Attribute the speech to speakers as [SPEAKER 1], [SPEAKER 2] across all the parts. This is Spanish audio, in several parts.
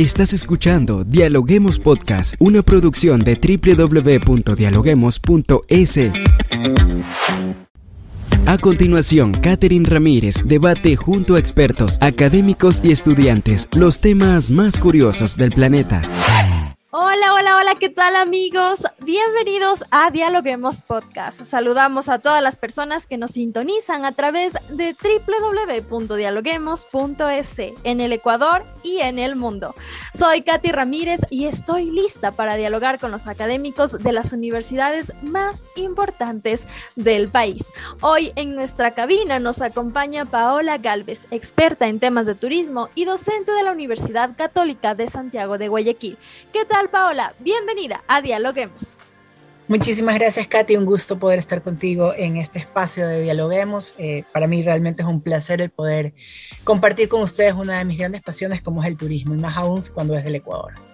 [SPEAKER 1] Estás escuchando Dialoguemos Podcast, una producción de www.dialoguemos.es. A continuación, Catherine Ramírez debate junto a expertos, académicos y estudiantes los temas más curiosos del planeta.
[SPEAKER 2] Hola, hola, hola, ¿qué tal amigos? Bienvenidos a Dialoguemos Podcast. Saludamos a todas las personas que nos sintonizan a través de www.dialoguemos.es en el Ecuador y en el mundo. Soy Katy Ramírez y estoy lista para dialogar con los académicos de las universidades más importantes del país. Hoy en nuestra cabina nos acompaña Paola Galvez, experta en temas de turismo y docente de la Universidad Católica de Santiago de Guayaquil. ¿Qué tal? Paola? Bienvenida a Dialoguemos.
[SPEAKER 3] Muchísimas gracias, Katy. Un gusto poder estar contigo en este espacio de Dialoguemos. Eh, para mí realmente es un placer el poder compartir con ustedes una de mis grandes pasiones como es el turismo, y más aún cuando es del Ecuador.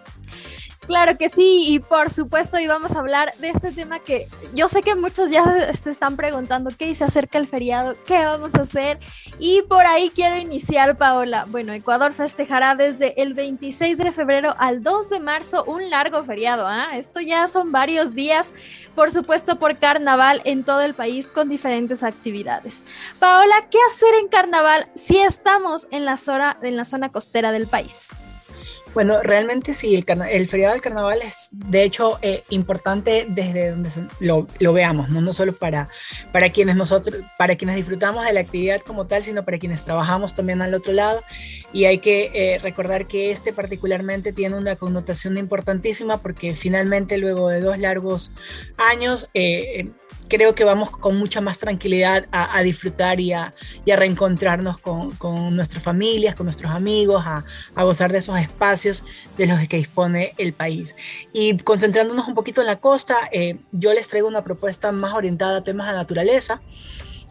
[SPEAKER 2] Claro que sí, y por supuesto hoy vamos a hablar de este tema que yo sé que muchos ya se están preguntando qué se acerca el feriado, qué vamos a hacer, y por ahí quiero iniciar, Paola. Bueno, Ecuador festejará desde el 26 de febrero al 2 de marzo un largo feriado, ¿ah? Esto ya son varios días, por supuesto por carnaval en todo el país con diferentes actividades. Paola, ¿qué hacer en carnaval si estamos en la zona, en la zona costera del país?
[SPEAKER 3] Bueno, realmente sí, el, feriado del carnaval es de hecho eh, importante desde donde lo, veamos, ¿no? no solo para, para quienes nosotros, para quienes disfrutamos de la actividad como tal, sino para quienes trabajamos también al otro lado. Y hay que eh, recordar que este particularmente tiene una connotación importantísima porque finalmente luego de dos largos años eh, creo que vamos con mucha más tranquilidad a, disfrutar y a, reencontrarnos con, nuestras familias, con nuestros amigos, a, gozar de esos espacios de los que dispone el país. Y concentrándonos un poquito en la costa, eh, yo les traigo una propuesta más orientada a temas de naturaleza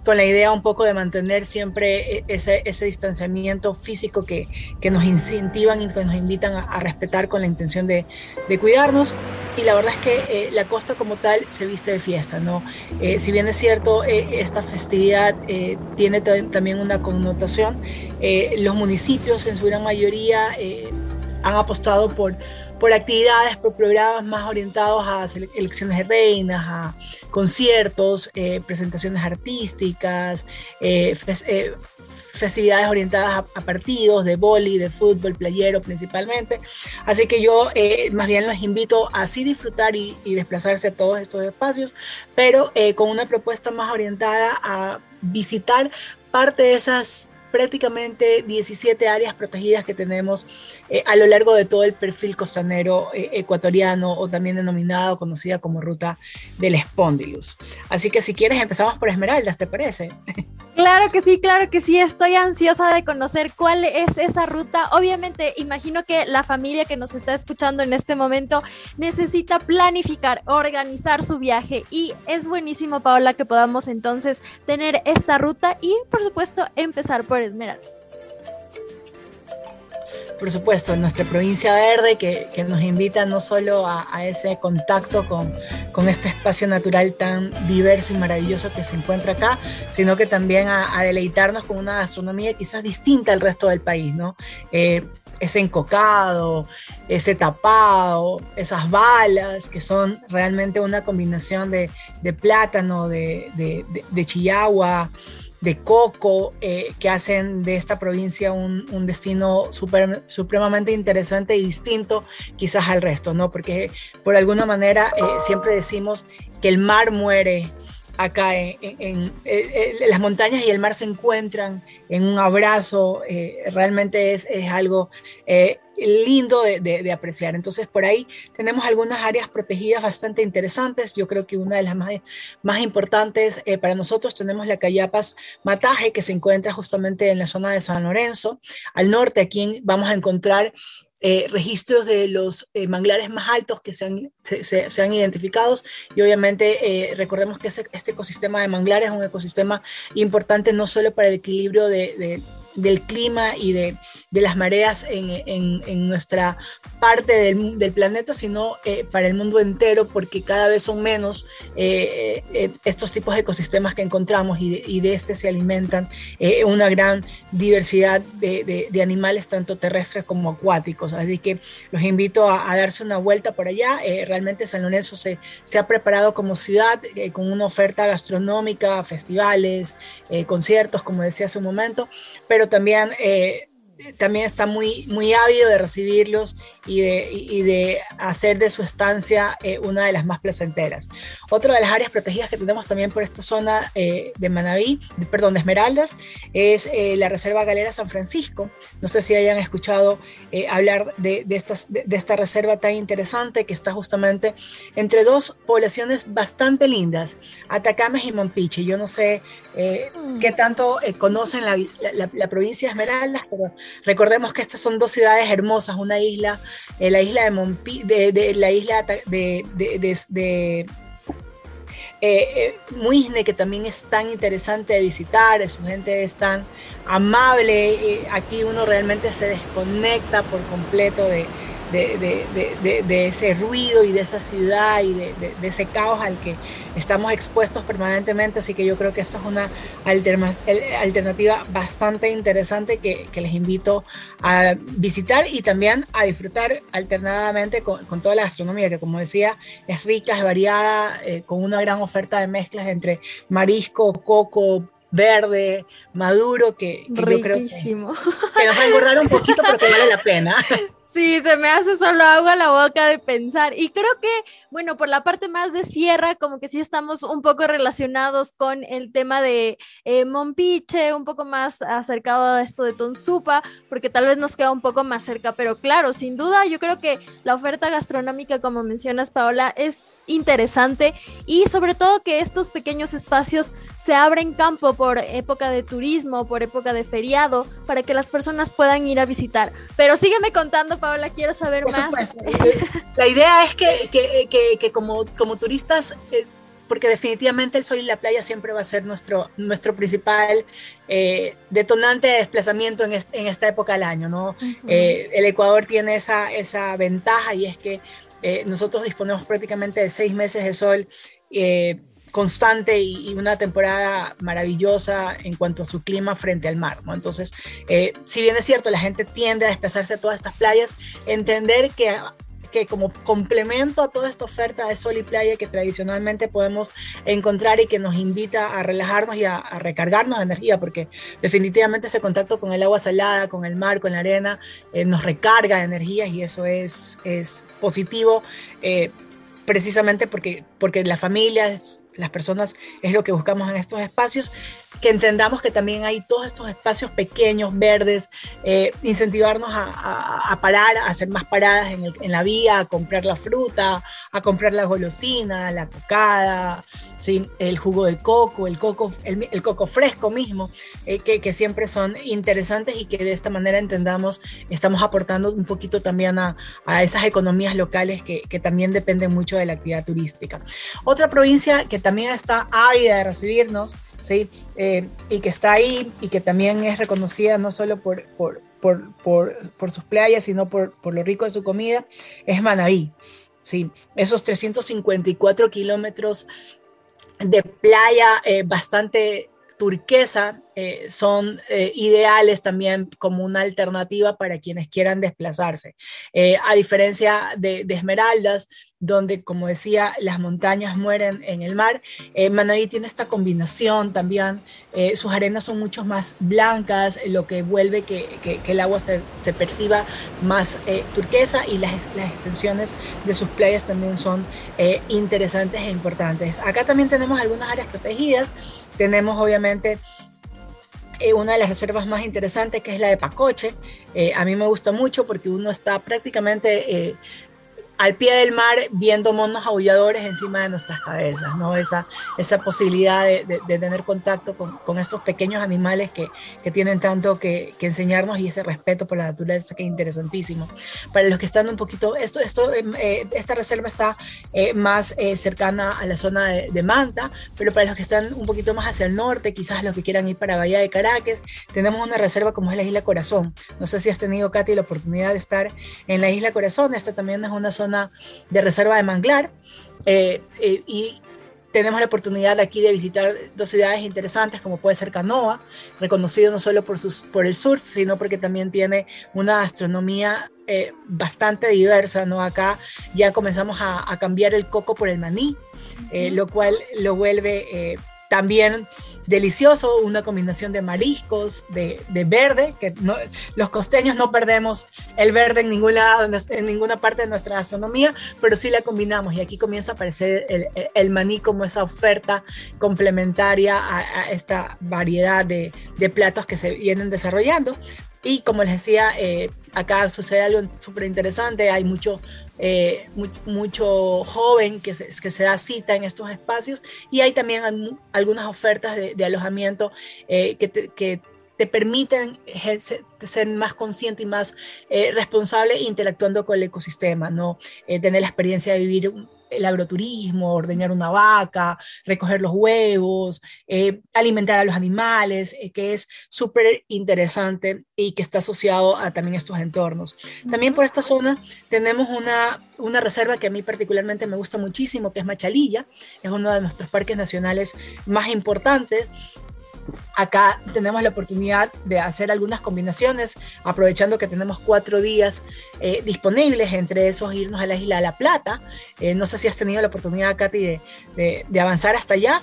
[SPEAKER 3] con la idea un poco de mantener siempre e, ese, distanciamiento físico que, nos incentivan y que nos invitan a, respetar con la intención de, de, cuidarnos. Y la verdad es que eh, la costa como tal se viste de fiesta, ¿no? Eh, si bien es cierto, eh, esta festividad tiene también una connotación, los municipios en su gran mayoría han apostado por por actividades, por programas más orientados a elecciones de reinas, a conciertos, eh, presentaciones artísticas, eh, eh, festividades orientadas a, partidos de boli, de fútbol, playero principalmente. Así que yo más bien los invito a así disfrutar y, y, desplazarse a todos estos espacios, pero con una propuesta más orientada a visitar parte de esas prácticamente 17 áreas protegidas que tenemos eh, a lo largo de todo el perfil costanero eh, ecuatoriano o también denominado, conocida como ruta del Espondilus. Así que si quieres empezamos por Esmeraldas, ¿te parece?
[SPEAKER 2] Claro que sí, claro que sí, estoy ansiosa de conocer cuál es esa ruta. Obviamente, imagino que la familia que nos está escuchando en este momento necesita planificar, organizar su viaje y es buenísimo, Paola, que podamos entonces tener esta ruta y, por supuesto, empezar por Esmeraldas
[SPEAKER 3] por supuesto, nuestra provincia verde, que, nos invita no solo a, ese contacto con, con, este espacio natural tan diverso y maravilloso que se encuentra acá, sino que también a, deleitarnos con una gastronomía quizás distinta al resto del país, ¿no? Eh, ese encocado, ese tapado, esas balas, que son realmente una combinación de, de plátano, de, de, de chillagua, de coco eh, que hacen de esta provincia un, destino super, supremamente interesante y distinto quizás al resto, ¿no? Porque por alguna manera eh, siempre decimos que el mar muere acá en, las montañas y el mar se encuentran en un abrazo, eh, realmente es, es algo lindo de, apreciar. Entonces, por ahí tenemos algunas áreas protegidas bastante interesantes. Yo creo que una de las más, más importantes eh, para nosotros tenemos la Cayapas Mataje, que se encuentra justamente en la zona de San Lorenzo. Al norte, aquí vamos a encontrar eh, registros de los eh, manglares más altos que se han, se, han identificado y obviamente recordemos que este ecosistema de manglares es un ecosistema importante no solo para el equilibrio de, del clima y de, de las mareas en, en, nuestra parte del, del planeta, sino eh, para el mundo entero, porque cada vez son menos eh, eh, estos tipos de ecosistemas que encontramos y de, y de este se alimentan una gran diversidad de, de, animales, tanto terrestres como acuáticos. Así que los invito a, a darse una vuelta por allá. realmente San Lorenzo se, se, ha preparado como ciudad con una oferta gastronómica, festivales, conciertos, como decía hace un momento, pero también también está muy, muy ávido de recibirlos y de, y de hacer de su estancia eh, una de las más placenteras. Otra de las áreas protegidas que tenemos también por esta zona eh, de Manaví, perdón, de Esmeraldas, es eh, la Reserva Galera San Francisco. No sé si hayan escuchado hablar de, de, estas, de, de, esta reserva tan interesante que está justamente entre dos poblaciones bastante lindas, Atacames y Mompiche. Yo no sé mm. qué tanto conocen la, la, la provincia de Esmeraldas, pero recordemos que estas son dos ciudades hermosas, una isla eh, la isla de, Monpi, de, la isla de, de eh, eh, Muisne, que también es tan interesante de visitar, su gente es tan amable, eh, aquí uno realmente se desconecta por completo de, de, ese ruido y de esa ciudad y de, ese caos al que estamos expuestos permanentemente. Así que yo creo que esta es una alternativa bastante interesante que, les invito a visitar y también a disfrutar alternadamente con, toda la gastronomía, que como decía, es rica, es variada, eh, con una gran oferta de mezclas entre marisco, coco, verde, maduro, que, que yo creo que, que, nos va a engordar un poquito, pero que vale la pena.
[SPEAKER 2] Sí, se me hace solo agua la boca de pensar. Y creo que, bueno, por la parte más de sierra, como que sí estamos un poco relacionados con el tema de eh, Mompiche, un poco más acercado a esto de Tonsupa, porque tal vez nos queda un poco más cerca. Pero claro, sin duda, yo creo que la oferta gastronómica, como mencionas, Paola, es interesante y sobre todo que estos pequeños espacios se abren campo por época de turismo, por época de feriado, para que las personas puedan ir a visitar. Pero sígueme contando, Paola, quiero saber más.
[SPEAKER 3] La idea es que, que, que, como, como turistas... Eh, porque definitivamente el sol y la playa siempre va a ser nuestro, nuestro principal eh, detonante de desplazamiento en, en, esta época del año. ¿no? eh, el Ecuador tiene esa, esa ventaja y es que eh, nosotros disponemos prácticamente de seis meses de sol eh, constante y, una temporada maravillosa en cuanto a su clima frente al mar. Entonces, eh, si bien es cierto, la gente tiende a desplazarse a todas estas playas, entender que que como complemento a toda esta oferta de sol y playa que tradicionalmente podemos encontrar y que nos invita a relajarnos y a, recargarnos de energía, porque definitivamente ese contacto con el agua salada, con el mar, con la arena, eh, nos recarga de energías y eso es, es positivo. Eh, precisamente porque, porque la familia es las personas es lo que buscamos en estos espacios, que entendamos que también hay todos estos espacios pequeños, verdes, eh, incentivarnos a, parar, a hacer más paradas en, la vía, a comprar la fruta, a comprar la golosina, la cocada, ¿sí? el jugo de coco, el coco, el, el coco fresco mismo, eh, que, que, siempre son interesantes y que de esta manera entendamos, estamos aportando un poquito también a, a esas economías locales que, que también dependen mucho de la actividad turística. Otra provincia que también está ávida de recibirnos, Eh, y que está ahí y que también es reconocida no solo por, por, por, por, sus playas, sino por, por lo rico de su comida, es Manaví. ¿sí? Esos 354 kilómetros de playa eh, bastante turquesa eh, son ideales también como una alternativa para quienes quieran desplazarse. A diferencia de, de, Esmeraldas, donde, como decía, las montañas mueren en el mar, eh, tiene esta combinación también. sus arenas son mucho más blancas, lo que vuelve que, que, el agua se, perciba más turquesa y las, las, extensiones de sus playas también son interesantes e importantes. Acá también tenemos algunas áreas protegidas. Tenemos obviamente eh, una de las reservas más interesantes que es la de Pacoche. Eh, a mí me gusta mucho porque uno está prácticamente eh, al pie del mar viendo monos aulladores encima de nuestras cabezas, ¿no? Esa, esa posibilidad de, de, tener contacto con, con, estos pequeños animales que, que tienen tanto que, que, enseñarnos y ese respeto por la naturaleza que es interesantísimo. Para los que están un poquito, esto, esto, em, eh, esta reserva está eh, más eh, cercana a la zona de, de, Manta, pero para los que están un poquito más hacia el norte, quizás los que quieran ir para Bahía de Caracas, tenemos una reserva como es la Isla Corazón. No sé si has tenido, Katy, la oportunidad de estar en la Isla Corazón, esta también es una zona de reserva de manglar eh, eh, y tenemos la oportunidad aquí de visitar dos ciudades interesantes como puede ser Canoa, reconocido no solo por, sus, por el surf, sino porque también tiene una astronomía eh, bastante diversa, ¿no? Acá ya comenzamos a, a, cambiar el coco por el maní, lo cual lo vuelve también delicioso, una combinación de mariscos, de, verde, que los costeños no perdemos el verde en ningún en ninguna parte de nuestra gastronomía, pero sí la combinamos y aquí comienza a aparecer el, maní como esa oferta complementaria a, esta variedad de, de platos que se vienen desarrollando. Y como les decía, eh, acá sucede algo súper interesante, hay mucho, eh, mucho joven que se, que se da cita en estos espacios y hay también algunas ofertas de, alojamiento eh, que, te, que te permiten ser más consciente y más responsable interactuando con el ecosistema, ¿no? tener la experiencia de vivir el agroturismo, ordeñar una vaca, recoger los huevos, eh, alimentar a los animales, eh, que es súper interesante y que está asociado a también estos entornos. También por esta zona tenemos una, una reserva que a mí particularmente me gusta muchísimo, que es Machalilla, es uno de nuestros parques nacionales más importantes acá tenemos la oportunidad de hacer algunas combinaciones, aprovechando que tenemos cuatro días eh, disponibles, entre esos irnos a la isla de La Plata. Eh, no sé si has tenido la oportunidad, Katy, de avanzar hasta allá.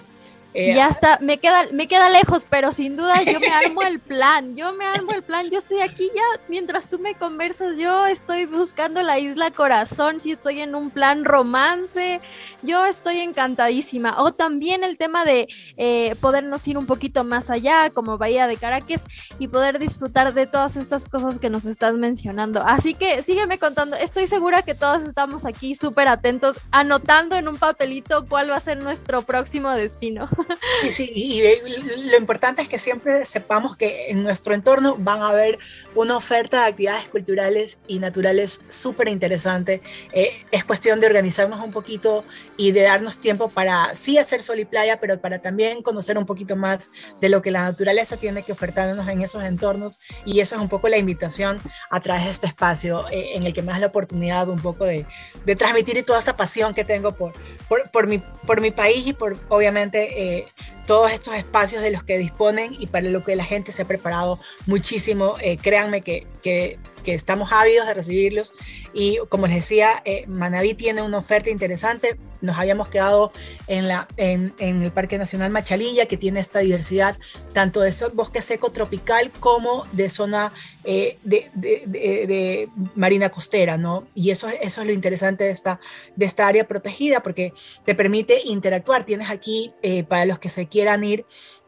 [SPEAKER 2] Eh, ya está, me queda, me queda lejos, pero sin duda yo me armo el plan, yo me armo el plan, yo estoy aquí ya, mientras tú me conversas, yo estoy buscando la isla corazón, si estoy en un plan romance, yo estoy encantadísima. O también el tema de eh, podernos ir un poquito más allá, como Bahía de Caracas, y poder disfrutar de todas estas cosas que nos estás mencionando. Así que sígueme contando, estoy segura que todos estamos aquí súper atentos, anotando en un papelito cuál va a ser nuestro próximo destino.
[SPEAKER 3] Y sí, y lo importante es que siempre sepamos que en nuestro entorno van a haber una oferta de actividades culturales y naturales súper interesante. Eh, es cuestión de organizarnos un poquito y de darnos tiempo para sí hacer sol y playa, pero para también conocer un poquito más de lo que la naturaleza tiene que ofertarnos en esos entornos. Y eso es un poco la invitación a través de este espacio eh, en el que me das la oportunidad un poco de, de transmitir toda esa pasión que tengo por, por, mi, por mi país y por, obviamente, eh, todos estos espacios de los que disponen y para lo que la gente se ha preparado muchísimo. Eh, créanme que, que que estamos ávidos de recibirlos. Y como les decía, eh, Manaví tiene una oferta interesante. Nos habíamos quedado en, la, en, en, el Parque Nacional Machalilla, que tiene esta diversidad tanto de bosque seco tropical como de zona eh, de, de, marina costera, ¿no? Y eso, eso es lo interesante de esta, de esta área protegida, porque te permite interactuar. Tienes aquí, eh, para los que se quieran ir,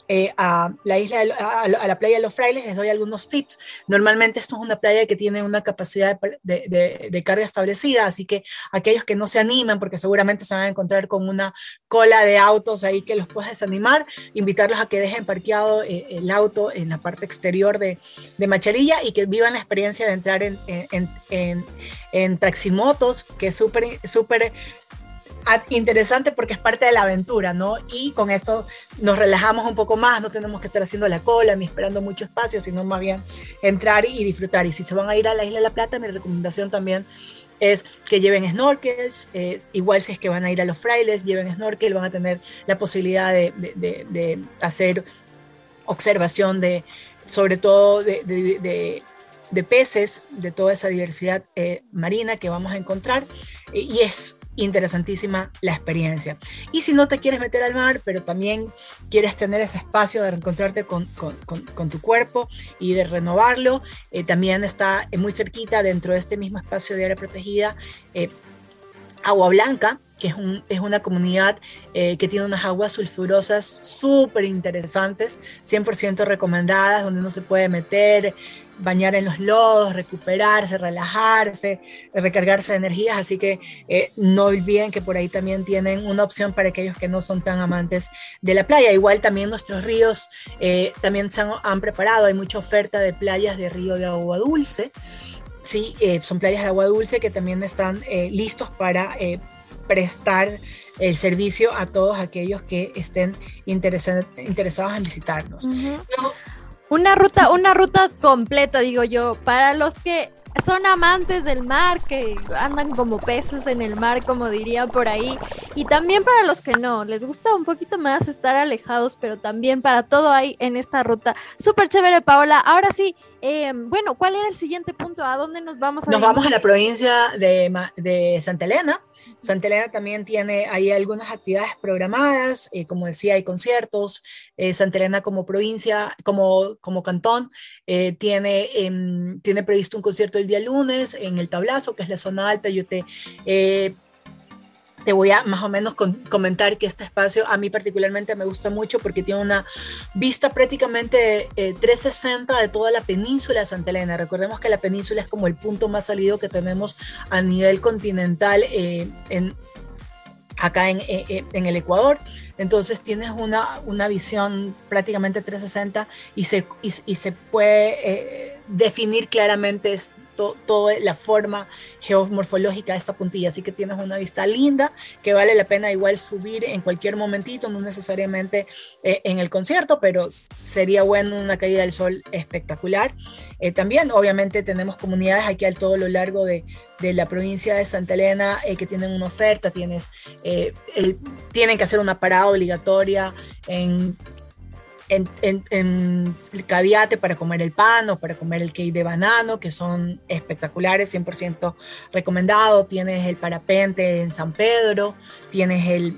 [SPEAKER 3] eh, a la isla, a, la playa de los frailes, les doy algunos tips. Normalmente esto es una playa que tiene una capacidad de, de, carga establecida, así que aquellos que no se animan, porque seguramente se van a encontrar con una cola de autos ahí que los puedes desanimar, invitarlos a que dejen parqueado eh, el auto en la parte exterior de, Macharilla y que vivan la experiencia de entrar en, en, en, en taximotos, que es súper, súper interesante porque es parte de la aventura, ¿no? Y con esto nos relajamos un poco más, no tenemos que estar haciendo la cola ni esperando mucho espacio, sino más bien entrar y disfrutar. Y si se van a ir a la Isla de la Plata, mi recomendación también es que lleven snorkels, eh, igual si es que van a ir a los frailes, lleven snorkel, van a tener la posibilidad de, de, de, hacer observación de, sobre todo de, peces, de toda esa diversidad eh, marina que vamos a encontrar. y es interesantísima la experiencia. Y si no te quieres meter al mar, pero también quieres tener ese espacio de reencontrarte con, con, tu cuerpo y de renovarlo, eh, también está muy cerquita dentro de este mismo espacio de área protegida. Eh, Agua Blanca, que es, un, es una comunidad eh, que tiene unas aguas sulfurosas súper interesantes, 100% recomendadas, donde uno se puede meter, bañar en los lodos, recuperarse, relajarse, recargarse de energías, así que eh, no olviden que por ahí también tienen una opción para aquellos que no son tan amantes de la playa. Igual también nuestros ríos eh, también se han, preparado, hay mucha oferta de playas de río de agua dulce. Sí, eh, son playas de agua dulce que también están listos para prestar el servicio a todos aquellos que estén interesados en visitarnos.
[SPEAKER 2] Una ruta, una ruta completa, digo yo, para los que son amantes del mar, que andan como peces en el mar, como diría por ahí. Y también para los que no, les gusta un poquito más estar alejados, pero también para todo hay en esta ruta. Súper chévere, Paola. Ahora sí, Em, bueno, ¿cuál era el siguiente punto? ¿A dónde nos vamos a
[SPEAKER 3] Nos vamos a la provincia de, de, Santa Elena. Santa Elena también tiene ahí algunas actividades programadas, eh, como decía, hay conciertos. Eh, Santa Elena como provincia, como, como cantón, eh, tiene, em, tiene previsto un concierto el día lunes en el Tablazo, que es la zona alta. Yo te te voy a más o menos comentar que este espacio a mí particularmente me gusta mucho porque tiene una vista prácticamente 360 eh, de toda la península de Santa Elena. Recordemos que la península es como el punto más salido que tenemos a nivel continental eh, en, acá en, eh, en, el Ecuador. Entonces tienes una, una visión prácticamente 360 y se, y, se puede definir claramente toda la forma geomorfológica de esta puntilla. Así que tienes una vista linda que vale la pena igual subir en cualquier momentito, no necesariamente eh, en el concierto, pero sería bueno una caída del sol espectacular. Eh, también, obviamente, tenemos comunidades aquí a todo lo largo de, de la provincia de Santa Elena eh, que tienen una oferta, tienes, tienen que hacer una parada obligatoria en en, en, el Cadiate para comer el pan o para comer el cake de banano, que son espectaculares, 100% recomendado. Tienes el parapente en San Pedro, tienes el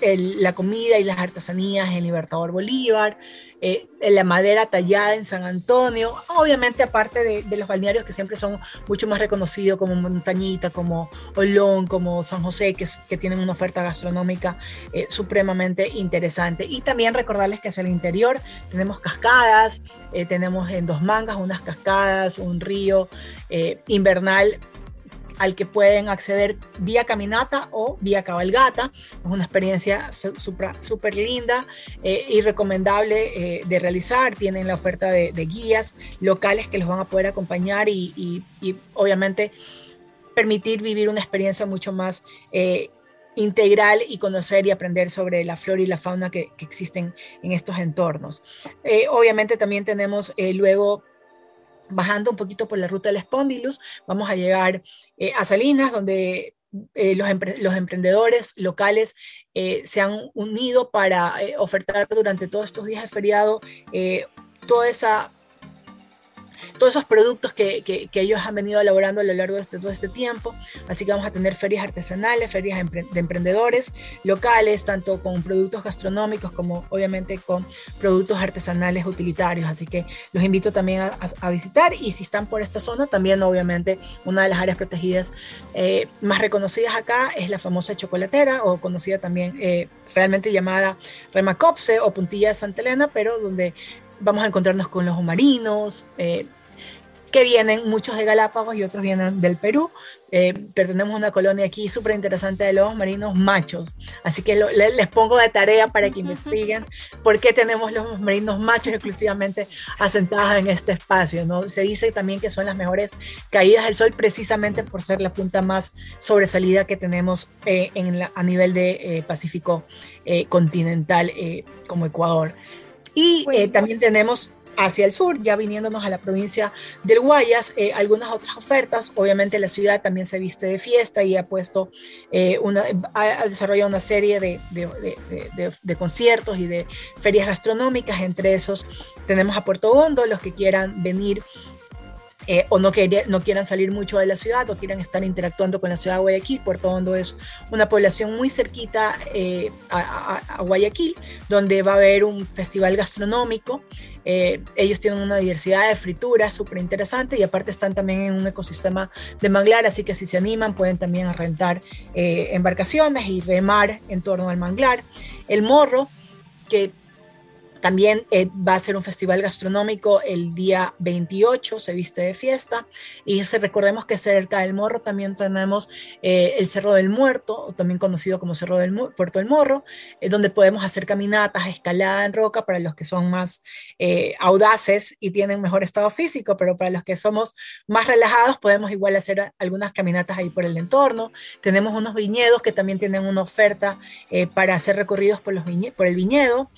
[SPEAKER 3] la comida y las artesanías en Libertador Bolívar, eh, la madera tallada en San Antonio, obviamente aparte de, los balnearios que siempre son mucho más reconocidos como Montañita, como Olón, como San José, que, tienen una oferta gastronómica eh, supremamente interesante. Y también recordarles que hacia el interior tenemos cascadas, eh, tenemos en Dos Mangas unas cascadas, un río invernal al que pueden acceder vía caminata o vía cabalgata. Es una experiencia súper linda eh, y recomendable eh, de realizar. Tienen la oferta de, guías locales que los van a poder acompañar y, obviamente permitir vivir una experiencia mucho más eh, integral y conocer y aprender sobre la flora y la fauna que, existen en estos entornos. obviamente también tenemos luego bajando un poquito por la ruta del Spondylus, vamos a llegar eh, a Salinas, donde eh, los, los, emprendedores locales eh, se han unido para ofertar durante todos estos días de feriado toda esa todos esos productos que, que, ellos han venido elaborando a lo largo de este, todo este tiempo. Así que vamos a tener ferias artesanales, ferias de emprendedores locales, tanto con productos gastronómicos como obviamente con productos artesanales utilitarios. Así que los invito también a, visitar y si están por esta zona, también obviamente una de las áreas protegidas eh, más reconocidas acá es la famosa chocolatera o conocida también eh, realmente llamada Remacopse o Puntilla de Santa Elena, pero donde vamos a encontrarnos con los marinos, eh, que vienen muchos de Galápagos y otros vienen del Perú. Eh, pero tenemos una colonia aquí súper interesante de lobos marinos machos. Así que les pongo de tarea para que investiguen por qué tenemos lobos marinos machos exclusivamente asentados en este espacio. ¿no? Se dice también que son las mejores caídas del sol precisamente por ser la punta más sobresalida que tenemos eh, en a nivel de Pacífico continental como Ecuador. Y eh, también tenemos hacia el sur, ya viniéndonos a la provincia del Guayas, eh, algunas otras ofertas. Obviamente la ciudad también se viste de fiesta y ha puesto eh, una, ha desarrollado una serie de, de, de, conciertos y de ferias gastronómicas. Entre esos tenemos a Puerto Hondo, los que quieran venir eh, o no, no quieran salir mucho de la ciudad o quieran estar interactuando con la ciudad de Guayaquil. Puerto Hondo es una población muy cerquita eh, a, Guayaquil, donde va a haber un festival gastronómico. Eh, ellos tienen una diversidad de frituras súper interesante y aparte están también en un ecosistema de manglar, así que si se animan pueden también rentar embarcaciones y remar en torno al manglar. El morro, que también eh, va a ser un festival gastronómico el día 28, se viste de fiesta. Y recordemos que cerca del Morro también tenemos eh, el Cerro del Muerto, también conocido como Cerro del Puerto del Morro, eh, donde podemos hacer caminatas, escalada en roca para los que son más audaces y tienen mejor estado físico, pero para los que somos más relajados podemos igual hacer algunas caminatas ahí por el entorno. Tenemos unos viñedos que también tienen una oferta para hacer recorridos por, los por el viñedo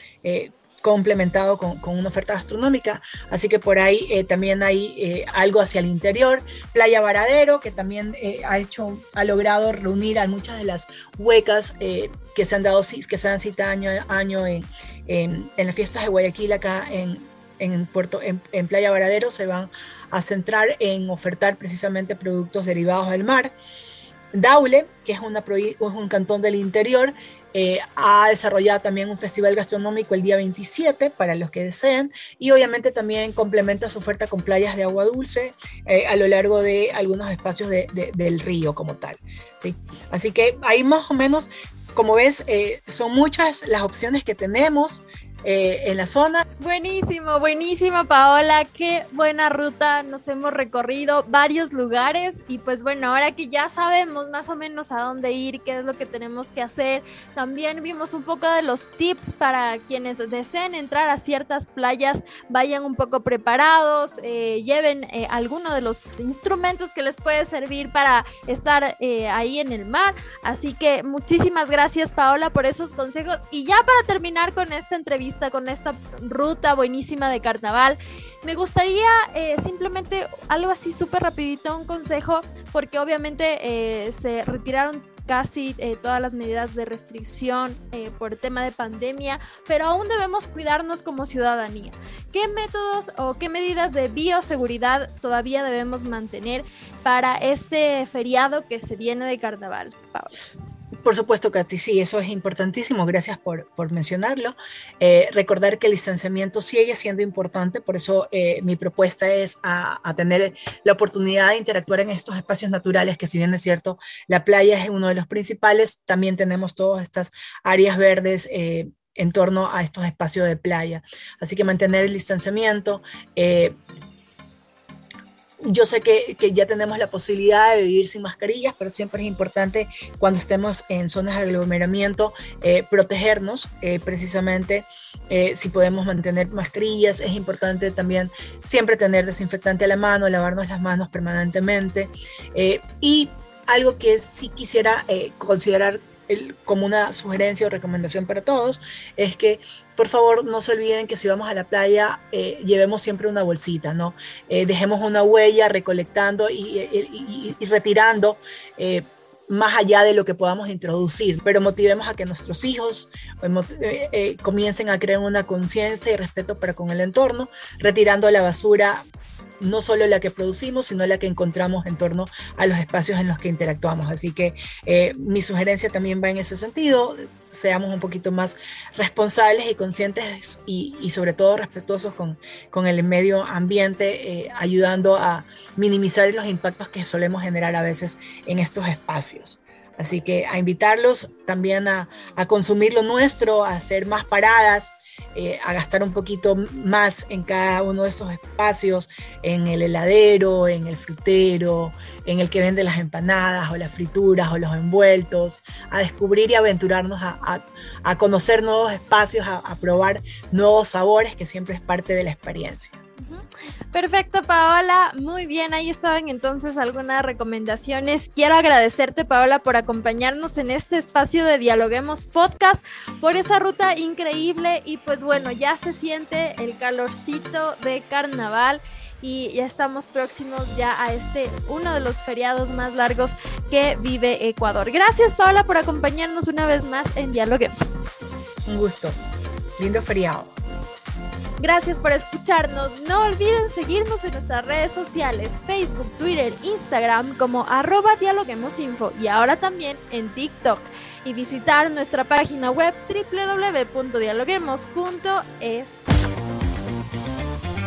[SPEAKER 3] complementado con, una oferta gastronómica, así que por ahí eh, también hay eh, algo hacia el interior. Playa Varadero, que también eh, ha hecho, ha logrado reunir a muchas de las huecas que se han dado, que se han citado año a año en, en, las fiestas de Guayaquil acá en, en, Puerto, en, Playa Varadero, se van a centrar en ofertar precisamente productos derivados del mar. Daule, que es, una, es un cantón del interior, eh, ha desarrollado también un festival gastronómico el día 27 para los que deseen y obviamente también complementa su oferta con playas de agua dulce eh, a lo largo de algunos espacios del río como tal. ¿sí? Así que ahí más o menos, como ves, eh, son muchas las opciones que tenemos. Eh, en la zona.
[SPEAKER 2] Buenísimo, buenísimo Paola, qué buena ruta nos hemos recorrido, varios lugares. Y pues bueno, ahora que ya sabemos más o menos a dónde ir, qué es lo que tenemos que hacer, también vimos un poco de los tips para quienes deseen entrar a ciertas playas, vayan un poco preparados, eh, lleven eh, alguno de los instrumentos que les puede servir para estar ahí en el mar, así que muchísimas gracias Paola por esos consejos. Y ya para terminar con esta entrevista, con esta ruta buenísima de carnaval. Me gustaría eh, simplemente algo así súper rapidito, un consejo, porque obviamente eh, se retiraron casi eh, todas las medidas de restricción por tema de pandemia, pero aún debemos cuidarnos como ciudadanía. ¿Qué métodos o qué medidas de bioseguridad todavía debemos mantener para este feriado que se viene de carnaval, Paola?
[SPEAKER 3] Por supuesto, Katy, sí, eso es importantísimo, gracias por, por mencionarlo. Eh, recordar que el distanciamiento sigue siendo importante, por eso eh, mi propuesta es a, tener la oportunidad de interactuar en estos espacios naturales, que si bien es cierto, la playa es uno de los principales, también tenemos todas estas áreas verdes. Eh, en torno a estos espacios de playa. Así que mantener el distanciamiento, yo sé que, ya tenemos la posibilidad de vivir sin mascarillas, pero siempre es importante cuando estemos en zonas de aglomeramiento eh, protegernos eh, precisamente eh, si podemos mantener mascarillas. Es importante también siempre tener desinfectante a la mano, lavarnos las manos permanentemente. y algo que sí quisiera considerar como una sugerencia o recomendación para todos es que por favor no se olviden que si vamos a la playa eh, llevemos siempre una bolsita, ¿no? Eh, dejemos una huella recolectando y, retirando. Eh, más allá de lo que podamos introducir, pero motivemos a que nuestros hijos comiencen a crear una conciencia y respeto para con el entorno, retirando la basura no solo la que producimos, sino la que encontramos en torno a los espacios en los que interactuamos. Así que eh, mi sugerencia también va en ese sentido, seamos un poquito más responsables y conscientes y, sobre todo respetuosos con, con el medio ambiente, eh, ayudando a minimizar los impactos que solemos generar a veces en estos espacios. Así que a invitarlos también a, a consumir lo nuestro, a hacer más paradas, eh, a gastar un poquito más en cada uno de esos espacios, en el heladero, en el frutero, en el que vende las empanadas o las frituras o los envueltos, a descubrir y aventurarnos a, conocer nuevos espacios, a probar nuevos sabores, que siempre es parte de la experiencia.
[SPEAKER 2] Perfecto, Paola. Muy bien, ahí estaban entonces algunas recomendaciones. Quiero agradecerte, Paola, por acompañarnos en este espacio de Dialoguemos Podcast, por esa ruta increíble y pues bueno, ya se siente el calorcito de carnaval y ya estamos próximos ya a este uno de los feriados más largos que vive Ecuador. Gracias Paola por acompañarnos una vez más en Dialoguemos.
[SPEAKER 3] Un gusto. Lindo feriado.
[SPEAKER 2] Gracias por escucharnos. No olviden seguirnos en nuestras redes sociales, Facebook, Twitter, Instagram como arroba dialoguemosinfo y ahora también en TikTok. Y visitar nuestra página web www.dialoguemos.es.